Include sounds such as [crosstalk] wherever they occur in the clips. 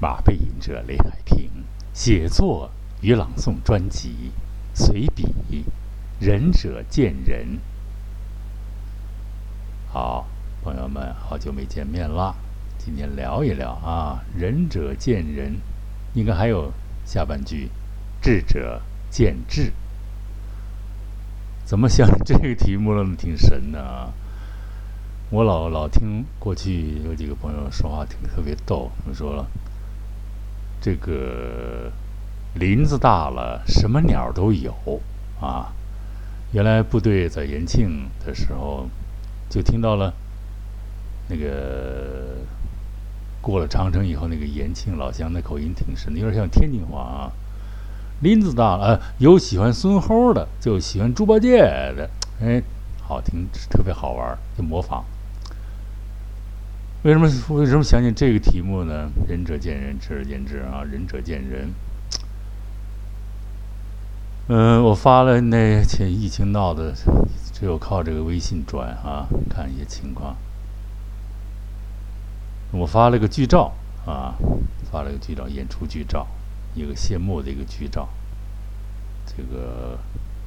马背吟者雷海平写作与朗诵专辑随笔《仁者见仁》。好，朋友们，好久没见面了，今天聊一聊啊，“仁者见仁”，应该还有下半句，“智者见智”。怎么想这个题目那么挺神的啊？我老老听过去有几个朋友说话，挺特别逗，他们说了。这个林子大了，什么鸟都有啊！原来部队在延庆的时候，就听到了那个过了长城以后，那个延庆老乡的口音挺深的，有点像天津话啊。林子大了，有喜欢孙猴的，就喜欢猪八戒的，哎，好听，特别好玩，就模仿。为什么为什么想起这个题目呢？仁者见仁，智者见智啊！仁者见仁。嗯，我发了那前疫情闹的，只有靠这个微信转啊，看一些情况。我发了个剧照啊，发了个剧照，演出剧照，一个谢幕的一个剧照。这个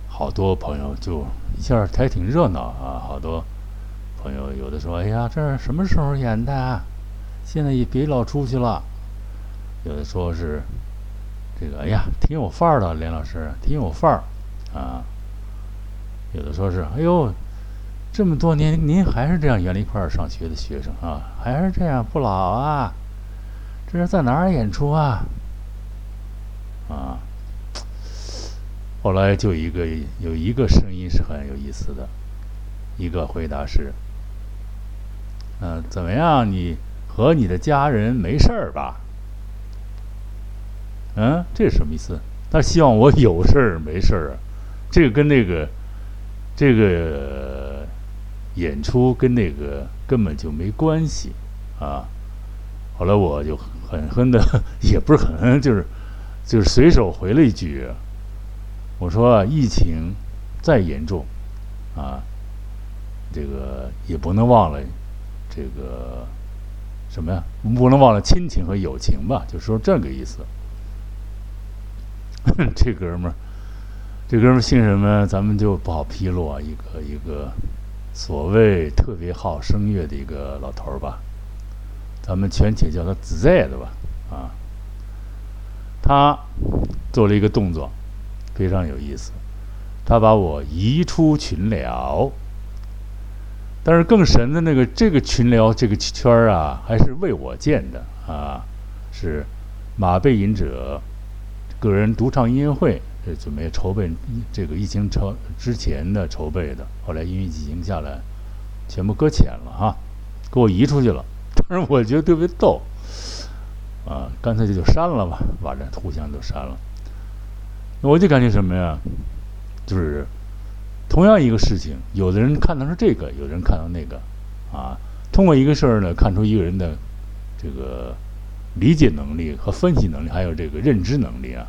好多朋友就一下还挺热闹啊，好多。朋友有的说：“哎呀，这是什么时候演的？现在也别老出去了。”有的说是这个：“哎呀，挺有范儿的，连老师挺有范儿啊。”有的说是：“哎呦，这么多年您还是这样原来一块上学的学生啊，还是这样不老啊？这是在哪儿演出啊？”啊，后来就一个有一个声音是很有意思的，一个回答是。嗯，怎么样？你和你的家人没事儿吧？嗯，这是什么意思？他希望我有事儿没事儿啊？这个跟那个这个演出跟那个根本就没关系啊！后来我就狠狠的，也不是狠狠，就是就是随手回了一句：“我说疫情再严重啊，这个也不能忘了。”这个什么呀？不能忘了亲情和友情吧？就说这个意思。[laughs] 这哥们儿，这哥们儿姓什么？咱们就不好披露啊。一个一个所谓特别好声乐的一个老头儿吧，咱们全且叫他子在的吧。啊，他做了一个动作，非常有意思。他把我移出群聊。但是更神的那个，这个群聊这个圈儿啊，还是为我建的啊，是马背吟者个人独唱音乐会，准备筹备这个疫情筹之前的筹备的，后来因为疫情下来，全部搁浅了哈，给我移出去了。[laughs] 但是我觉得特别逗，啊，干脆就就删了吧，把这互相都删了。那我就感觉什么呀，就是。同样一个事情，有的人看到是这个，有的人看到那个，啊，通过一个事儿呢，看出一个人的这个理解能力和分析能力，还有这个认知能力啊。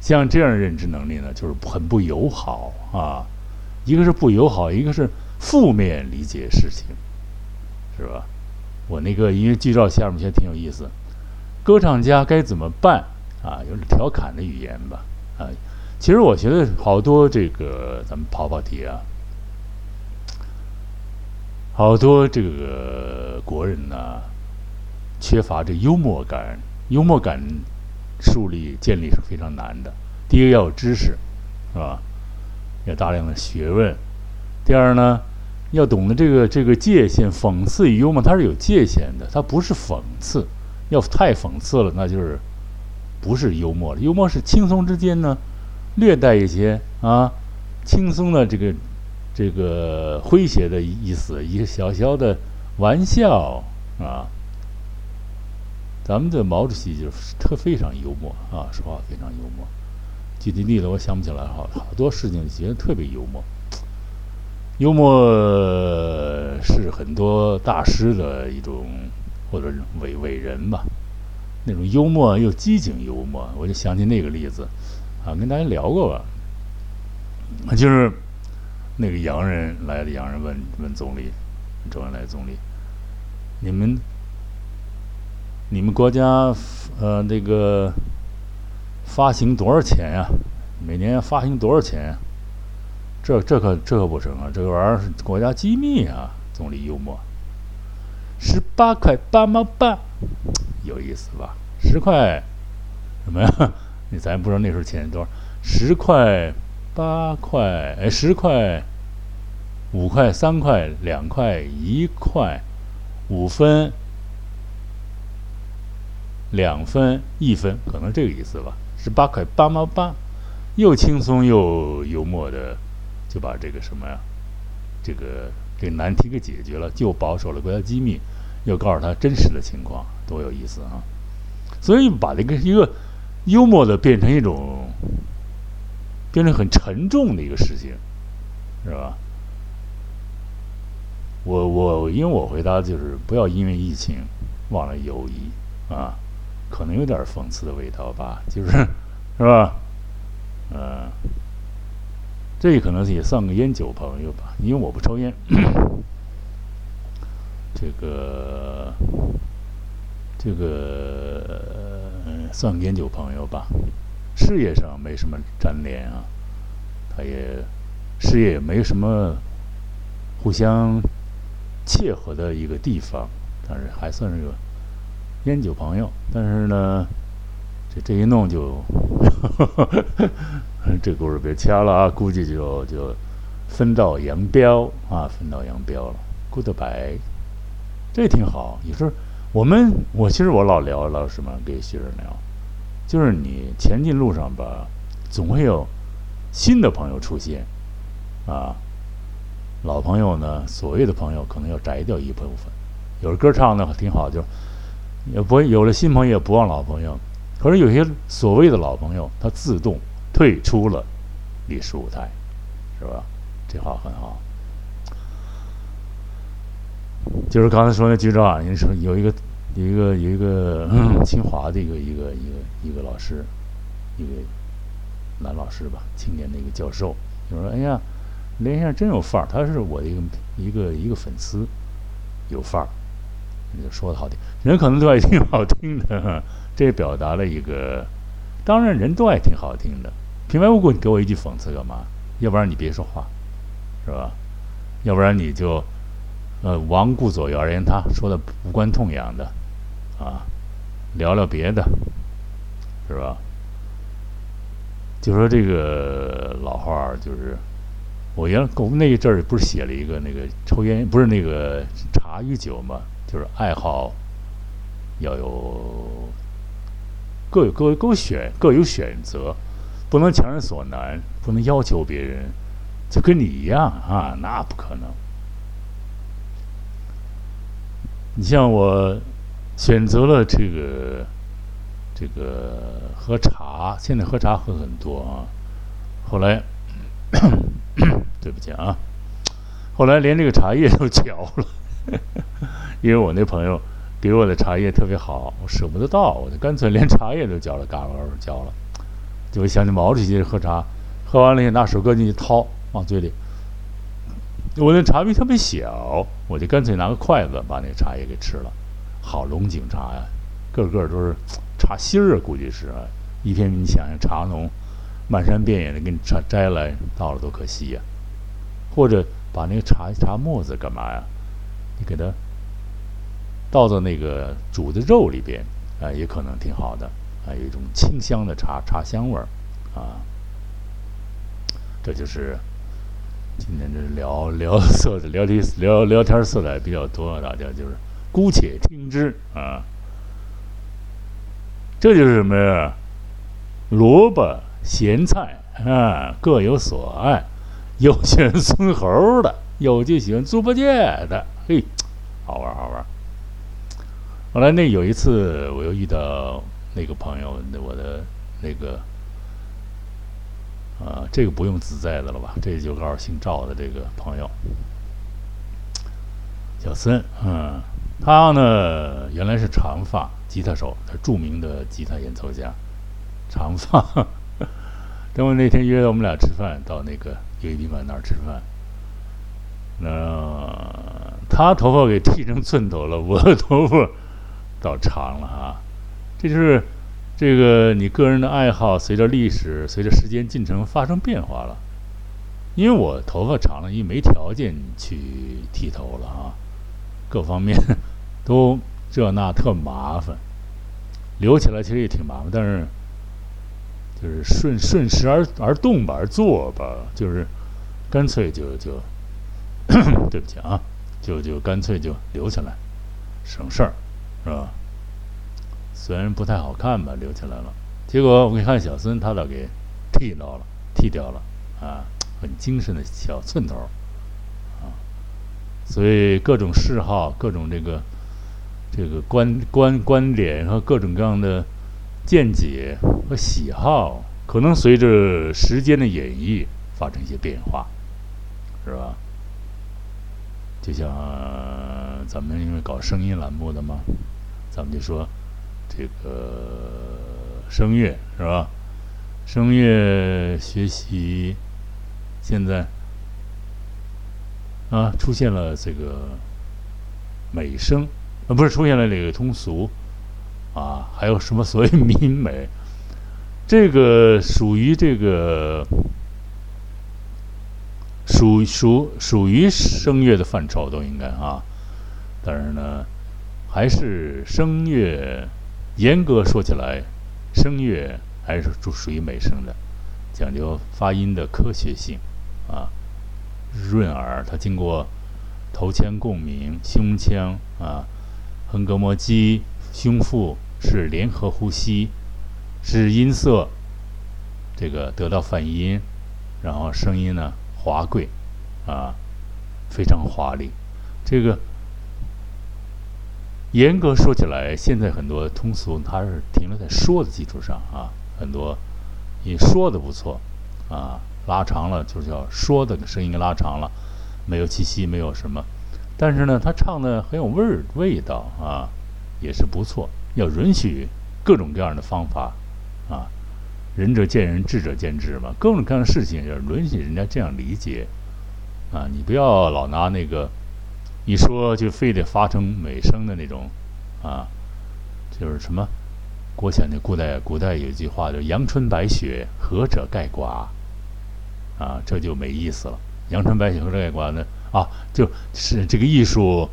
像这样的认知能力呢，就是很不友好啊。一个是不友好，一个是负面理解事情，是吧？我那个因为剧照下面其实挺有意思，歌唱家该怎么办啊？有点调侃的语言吧，啊。其实我觉得好多这个咱们跑跑题啊，好多这个国人呢，缺乏这幽默感。幽默感树立建立是非常难的。第一个要有知识，是吧？要大量的学问。第二呢，要懂得这个这个界限。讽刺与幽默它是有界限的，它不是讽刺。要太讽刺了，那就是不是幽默了。幽默是轻松之间呢。略带一些啊，轻松的这个这个诙谐的意思，一个小小的玩笑啊。咱们的毛主席就是特非常幽默啊，说话非常幽默。具体例子我想不起来，好好多事情觉得特别幽默。幽默是很多大师的一种或者伟伟人吧，那种幽默又机警幽默，我就想起那个例子。啊，跟大家聊过吧？就是那个洋人来的洋人问问总理，周恩来总理，你们你们国家呃那个发行多少钱呀？每年发行多少钱呀？这这可这可不成啊！这个玩意儿是国家机密啊！总理幽默，十八块八毛八，有意思吧？十块什么呀？你咱不知道那时候钱多少？十块、八块，哎，十块、五块、三块、两块、一块、五分、两分、一分，可能这个意思吧？十八块八毛八，又轻松又幽默的。就把这个什么呀，这个这难题给解决了，就保守了国家机密，又告诉他真实的情况，多有意思啊！所以把这个一个幽默的变成一种，变成很沉重的一个事情，是吧？我我因为我回答就是不要因为疫情忘了友谊啊，可能有点讽刺的味道吧，就是 [laughs] 是吧？嗯。这可能也算个烟酒朋友吧，因为我不抽烟。这个，这个算烟酒朋友吧。事业上没什么粘连啊，他也事业也没什么互相切合的一个地方，但是还算是个烟酒朋友。但是呢，这这一弄就。[laughs] 这故事别掐了啊！估计就就分道扬镳啊，分道扬镳了。Goodbye，这挺好。有时候我们，我其实我老聊聊什么，给学生聊，就是你前进路上吧，总会有新的朋友出现啊。老朋友呢，所谓的朋友可能要摘掉一部分。有的歌唱的挺好，就也不会有了新朋友也不忘老朋友。可是有些所谓的老朋友，他自动。退出了历史舞台，是吧？这话很好。就是刚才说那局长，你说有一个、有一个、有一个清华的一个、一个、一个、一个老师，一个男老师吧，青年的一个教授，就说：“哎呀，连先生真有范儿，他是我的一个、一个、一个粉丝，有范儿。”你就说的好听，人可能都爱听好听的，这表达了一个，当然人都爱听好听的。平白无故你给我一句讽刺干嘛？要不然你别说话，是吧？要不然你就，呃，罔顾左右而言他，说的无关痛痒的，啊，聊聊别的，是吧？就说这个老话儿，就是我原我们那一阵儿不是写了一个那个抽烟不是那个茶与酒嘛，就是爱好要有各有各各选各有选择。不能强人所难，不能要求别人就跟你一样啊，那不可能。你像我选择了这个这个喝茶，现在喝茶喝很多啊。后来对不起啊，后来连这个茶叶都嚼了，因为我那朋友给我的茶叶特别好，我舍不得倒，我就干脆连茶叶都嚼了，嘎嘎嚼了。就会想起毛主席喝茶，喝完了也拿手搁进去掏，往嘴里。我那茶杯特别小，我就干脆拿个筷子把那茶叶给吃了。好龙井茶呀，个个都是茶芯儿啊，估计是啊。一片你想想，茶农漫山遍野的给你摘摘来倒了多可惜呀。或者把那个茶茶沫子干嘛呀？你给它倒到那个煮的肉里边，啊，也可能挺好的。啊，有一种清香的茶茶香味儿，啊，这就是今天这聊聊色的聊天聊聊天色彩比较多，大家就是姑且听之啊。这就是什么呀？萝卜咸菜啊，各有所爱，有喜欢孙猴的，有就喜欢猪八戒的，嘿，好玩好玩。后来那有一次，我又遇到。那个朋友，那我的那个啊，这个不用自在的了吧？这就告诉姓赵的这个朋友，小森，嗯，他呢原来是长发吉他手，他著名的吉他演奏家，长发。[laughs] 等我那天约了我们俩吃饭，到那个有一宾馆那儿吃饭，那他头发给剃成寸头了，我的头发。倒长了啊！这就是这个你个人的爱好，随着历史、随着时间进程发生变化了。因为我头发长了，因为没条件去剃头了啊，各方面 [laughs] 都这那特麻烦，留起来其实也挺麻烦，但是就是顺顺势而而动吧，而做吧，就是干脆就就 [coughs] 对不起啊，就就干脆就留起来，省事儿，是吧？虽然不太好看吧，留起来了，结果我一看小孙，他倒给剃到了，剃掉了啊。很精神的小寸头啊，所以各种嗜好、各种这个这个观观观点和各种各样的见解和喜好，可能随着时间的演绎发生一些变化，是吧？就像咱们因为搞声音栏目的嘛，咱们就说这个声乐是吧？声乐学习。现在啊，出现了这个美声，啊，不是出现了这个通俗啊，还有什么所谓民美？这个属于这个属属属于声乐的范畴，都应该啊。但是呢，还是声乐，严格说起来，声乐还是属属于美声的，讲究发音的科学性。啊，润耳，它经过头腔共鸣，胸腔啊，横膈膜肌、胸腹是联合呼吸，使音色这个得到泛音，然后声音呢华贵啊，非常华丽。这个严格说起来，现在很多通俗它是停留在说的基础上啊，很多你说的不错啊。拉长了，就叫说的声音拉长了，没有气息，没有什么。但是呢，他唱的很有味儿，味道啊，也是不错。要允许各种各样的方法啊，仁者见仁，智者见智嘛。各种各样的事情要允许人家这样理解啊。你不要老拿那个一说就非得发成美声的那种啊，就是什么？国前的古代古代有一句话叫“阳春白雪，何者盖寡”。啊，这就没意思了。阳春白雪和者盖寡”呢啊，就是这个艺术，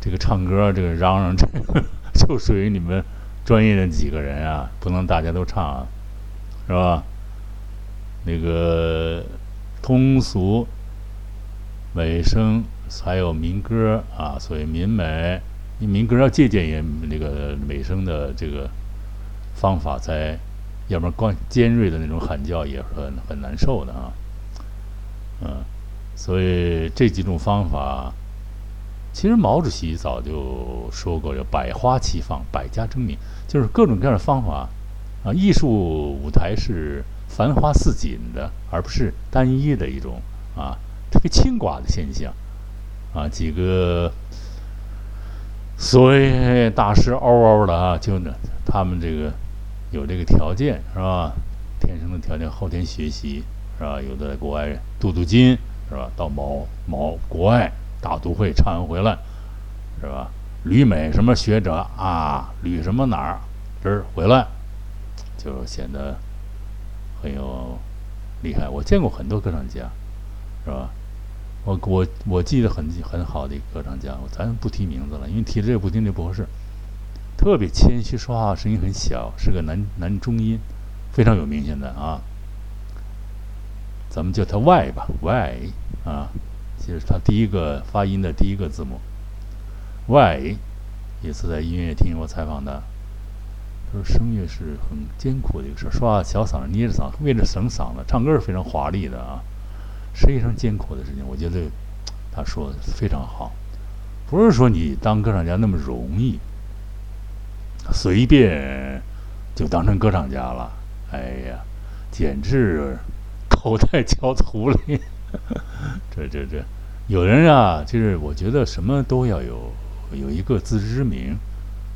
这个唱歌，这个嚷嚷，这 [laughs] 个就属于你们专业的几个人啊，不能大家都唱，啊，是吧？那个通俗、美声，还有民歌啊，所谓民美。民歌要借鉴也那个美声的这个方法，才，要不然光尖锐的那种喊叫也很很难受的啊。嗯，所以这几种方法，其实毛主席早就说过，叫“百花齐放，百家争鸣”，就是各种各样的方法啊。艺术舞台是繁花似锦的，而不是单一的一种啊，特别清寡的现象啊。几个所谓大师嗷嗷的啊，就呢，他们这个有这个条件是吧？天生的条件，后天学习。是吧？有的在国外镀镀金，是吧？到某某国外大都会唱完回来，是吧？旅美什么学者啊？旅什么哪儿？这儿回来，就显得很有厉害。我见过很多歌唱家，是吧？我我我记得很很好的一个歌唱家，咱不提名字了，因为提这个不听这不合适。特别谦虚，说话声音很小，是个男男中音，非常有名。现在啊。咱们叫他 Y 吧，Y 啊，就是他第一个发音的第一个字母 Y。也是在音乐厅我采访的，他说声乐是很艰苦的一个事儿，说话小嗓子捏着嗓子，为了省嗓子，唱歌是非常华丽的啊，非常艰苦的事情。我觉得他说的非常好，不是说你当歌唱家那么容易，随便就当成歌唱家了。哎呀，简直！口袋敲土里，这这这，有人啊，就是我觉得什么都要有有一个自知之明，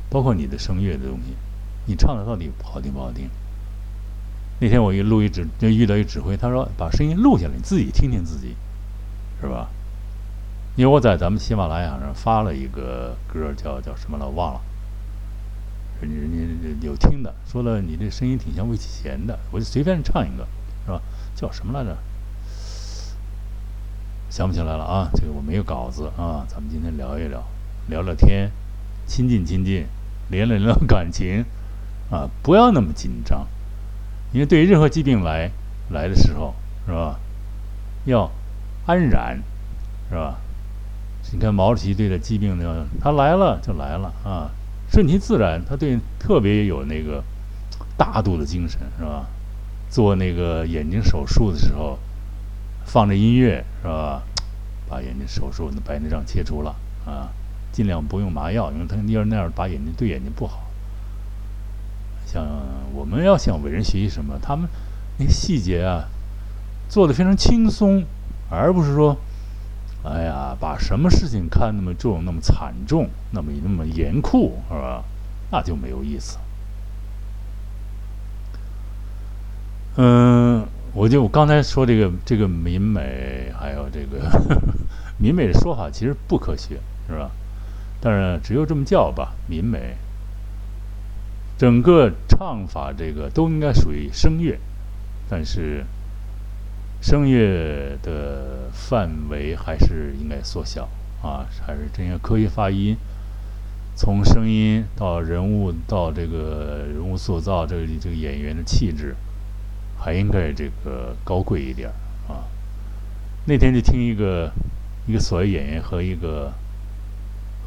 包括你的声乐的东西，你唱的到底好听不好听？那天我一录一指，就遇到一指挥，他说把声音录下来，你自己听听自己，是吧？因为我在咱们喜马拉雅上发了一个歌，叫叫什么了，忘了，人家人家有听的，说了你这声音挺像魏启贤的，我就随便唱一个，是吧？叫什么来着？想不起来了啊！这个我没有稿子啊，咱们今天聊一聊，聊聊天，亲近亲近，连了连感情，啊，不要那么紧张，因为对于任何疾病来来的时候，是吧？要安然，是吧？你看毛主席对待疾病呢，他来了就来了啊，顺其自然。他对特别有那个大度的精神，是吧？做那个眼睛手术的时候，放着音乐，是吧？把眼睛手术那白内障切除了啊，尽量不用麻药，因为他要那样把眼睛对眼睛不好。像我们要向伟人学习什么？他们那细节啊，做的非常轻松，而不是说。哎呀，把什么事情看那么重、那么惨重、那么那么严酷，是吧？那就没有意思。嗯，我就我刚才说这个这个民美，还有这个 [laughs] 民美的说法，其实不科学，是吧？但是只有这么叫吧，民美。整个唱法这个都应该属于声乐，但是。声乐的范围还是应该缩小啊，还是这些科学发音，从声音到人物到这个人物塑造，这个这个演员的气质，还应该这个高贵一点啊。那天就听一个一个所谓演员和一个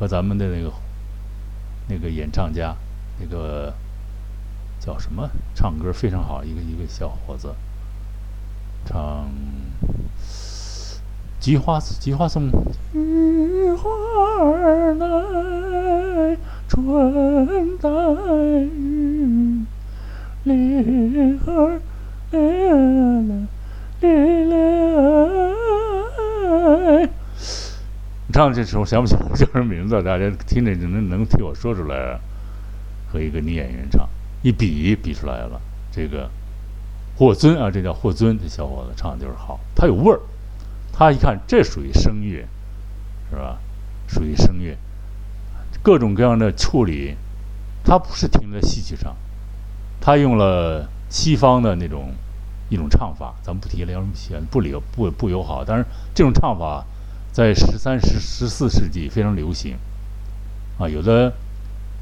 和咱们的那个那个演唱家，那个叫什么，唱歌非常好，一个一个小伙子。唱《菊花菊花颂》，菊花儿来春带雨，梨儿嘞嘞嘞。你唱这首想不起来叫什么名字？大家听着能能替我说出来。啊和一个女演员唱，一比比出来了，这个。霍尊啊，这叫霍尊，这小伙子唱的就是好，他有味儿。他一看，这属于声乐，是吧？属于声乐，各种各样的处理，他不是停在戏曲上，他用了西方的那种一种唱法，咱们不提了，什么嫌不友不不友好。但是这种唱法在十三、十十四世纪非常流行啊。有的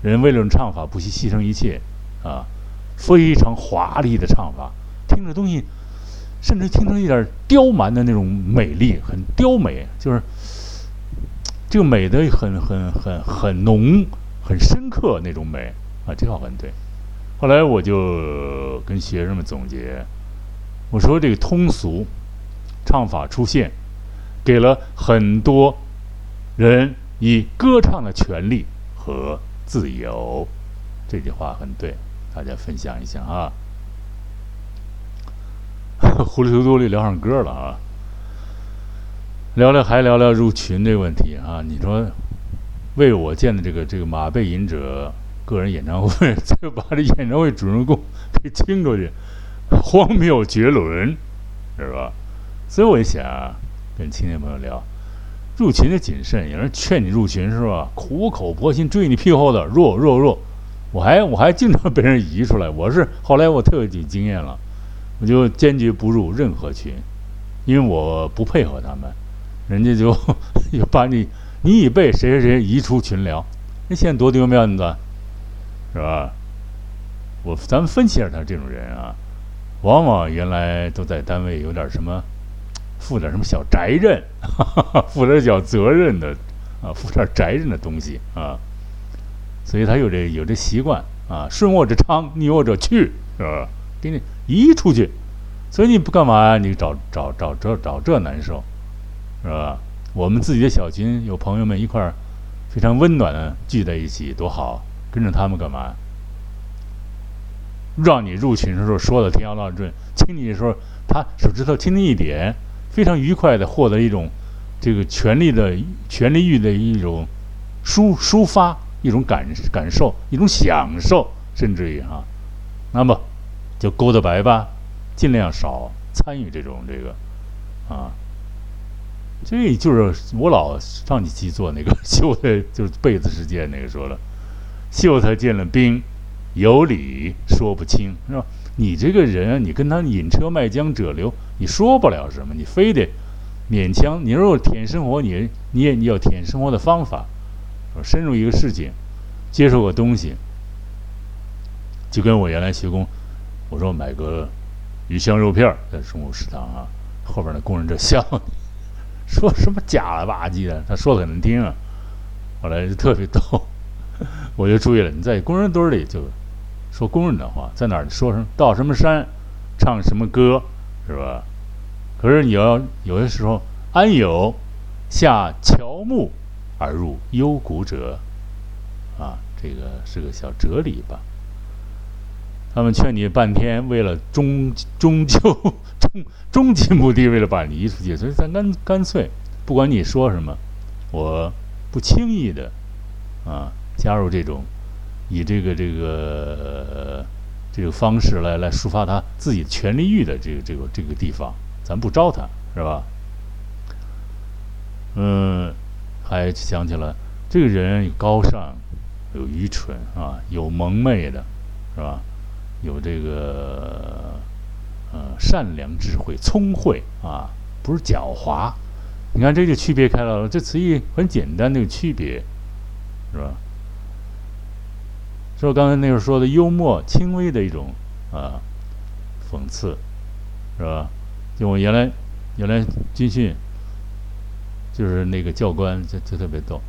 人为了唱法不惜牺牲一切啊，非常华丽的唱法。听着东西，甚至听成一点刁蛮的那种美丽，很刁美，就是这个美的很很很很浓、很深刻那种美啊，这话很对。后来我就跟学生们总结，我说这个通俗唱法出现，给了很多人以歌唱的权利和自由，这句话很对，大家分享一下啊。糊里糊涂里聊上歌了啊！聊聊还聊聊入群这个问题啊！你说为我建的这个这个马背吟者个人演唱会，[laughs] 就把这演唱会主人公给清出去，荒谬绝伦，是吧？所以我想，跟青年朋友聊入群的谨慎，有人劝你入群是吧？苦口婆心追你屁股后头，弱弱弱！我还我还经常被人移出来，我是后来我特有经验了。我就坚决不入任何群，因为我不配合他们，人家就 [laughs] 就把你你已被谁谁谁移出群聊，那现在多丢面子，是吧？我咱们分析一下他这种人啊，往往原来都在单位有点什么，负点什么小责任，负点小责任的啊，负点责任的东西啊，所以他有这有这习惯啊，顺我者昌，逆我者去，是吧？给你。移出去，所以你不干嘛呀？你找找找这找这难受，是吧？我们自己的小群有朋友们一块儿，非常温暖的聚在一起，多好！跟着他们干嘛？让你入群的时候说的天花乱坠，亲你的时候他手指头轻轻一点，非常愉快的获得一种这个权力的权力欲的一种抒抒发，一种感感受，一种享受，甚至于哈，那么。就勾搭白吧，尽量少参与这种这个，啊，这就是我老上几期做那个 [laughs] 秀才，就是被子事件那个说了，秀才见了兵有理说不清，是吧？你这个人啊，你跟他引车卖浆者流，你说不了什么，你非得勉强。你如果舔生活，你你也你要舔生活的方法，深入一个事情，接受个东西，就跟我原来学工，我说买个鱼香肉片在中午食堂啊，后边那工人这笑，说什么假了吧唧的，他说的很难听啊，后来就特别逗，[laughs] 我就注意了，你在工人堆里就。说工人的话，在哪儿说什么到什么山，唱什么歌，是吧？可是你要有些时候，安有下乔木而入幽谷者，啊，这个是个小哲理吧？他们劝你半天，为了终终究 [laughs] 终终极目的，为了把你移出去，所以咱干干脆，不管你说什么，我不轻易的啊加入这种。以这个这个这个方式来来抒发他自己权力欲的这个这个这个地方，咱不招他，是吧？嗯，还想起了这个人有高尚，有愚蠢啊，有蒙昧的，是吧？有这个呃善良、智慧、聪慧啊，不是狡猾。你看这就区别开了，这词义很简单，那个区别，是吧？说刚才那个说的幽默、轻微的一种啊讽刺，是吧？就我原来原来军训，就是那个教官就就特别逗，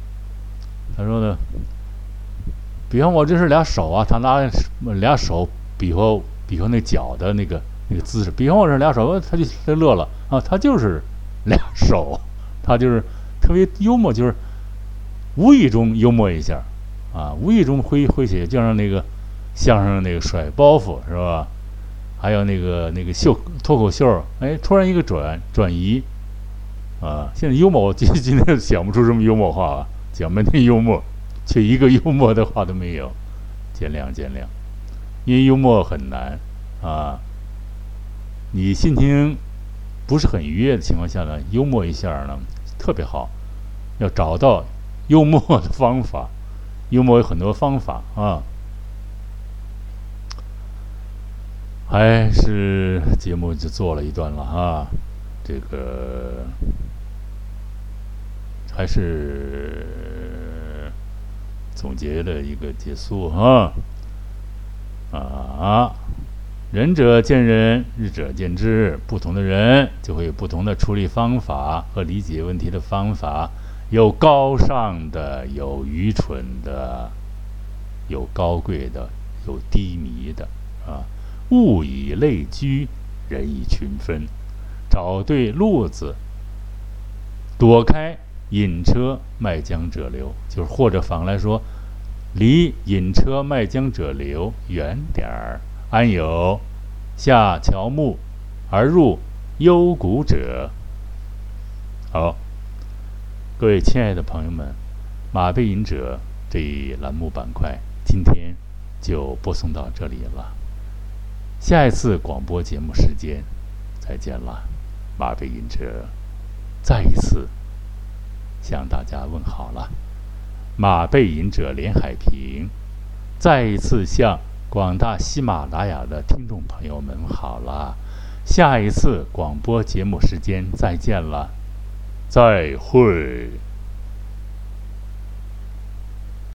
他说呢，比方我这是俩手啊，他拿俩手比划比划那脚的那个那个姿势，比方我这俩手，他就他乐了啊，他就是俩手，他就是特别幽默，就是无意中幽默一下。啊，无意中挥挥起，就像那个相声那个甩包袱是吧？还有那个那个秀脱口秀，哎，突然一个转转移，啊，现在幽默，我今今天想不出什么幽默话了，讲半天幽默，却一个幽默的话都没有，见谅见谅，因为幽默很难啊。你心情不是很愉悦的情况下呢，幽默一下呢，特别好，要找到幽默的方法。幽默有很多方法啊，还是节目就做了一段了啊，这个还是总结的一个结束啊。啊，仁者见仁，智者见智，不同的人就会有不同的处理方法和理解问题的方法。有高尚的，有愚蠢的，有高贵的，有低迷的，啊！物以类聚，人以群分，找对路子，躲开引车卖浆者流，就是或者反来说，离引车卖浆者流远点儿。安有下乔木而入幽谷者？好。各位亲爱的朋友们，《马背影者》这一栏目板块今天就播送到这里了。下一次广播节目时间再见了，《马背影者》再一次向大家问好了。《马背影者》连海平再一次向广大喜马拉雅的听众朋友们好了。下一次广播节目时间再见了。再会。